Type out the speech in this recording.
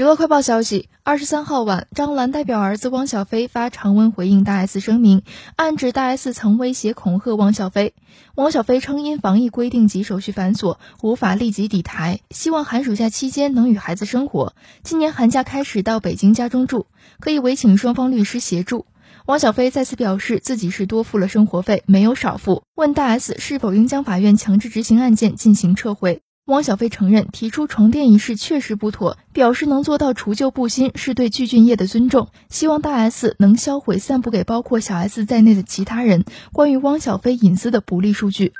娱乐快报消息：二十三号晚，张兰代表儿子汪小菲发长文回应大 S 声明，暗指大 S 曾威胁恐吓汪小菲。汪小菲称因防疫规定及手续繁琐，无法立即抵台，希望寒暑假期间能与孩子生活。今年寒假开始到北京家中住，可以委请双方律师协助。汪小菲再次表示自己是多付了生活费，没有少付。问大 S 是否应将法院强制执行案件进行撤回。汪小菲承认提出床垫一事确实不妥，表示能做到除旧布新是对具俊晔的尊重，希望大 S 能销毁散布给包括小 S 在内的其他人关于汪小菲隐私的不利数据。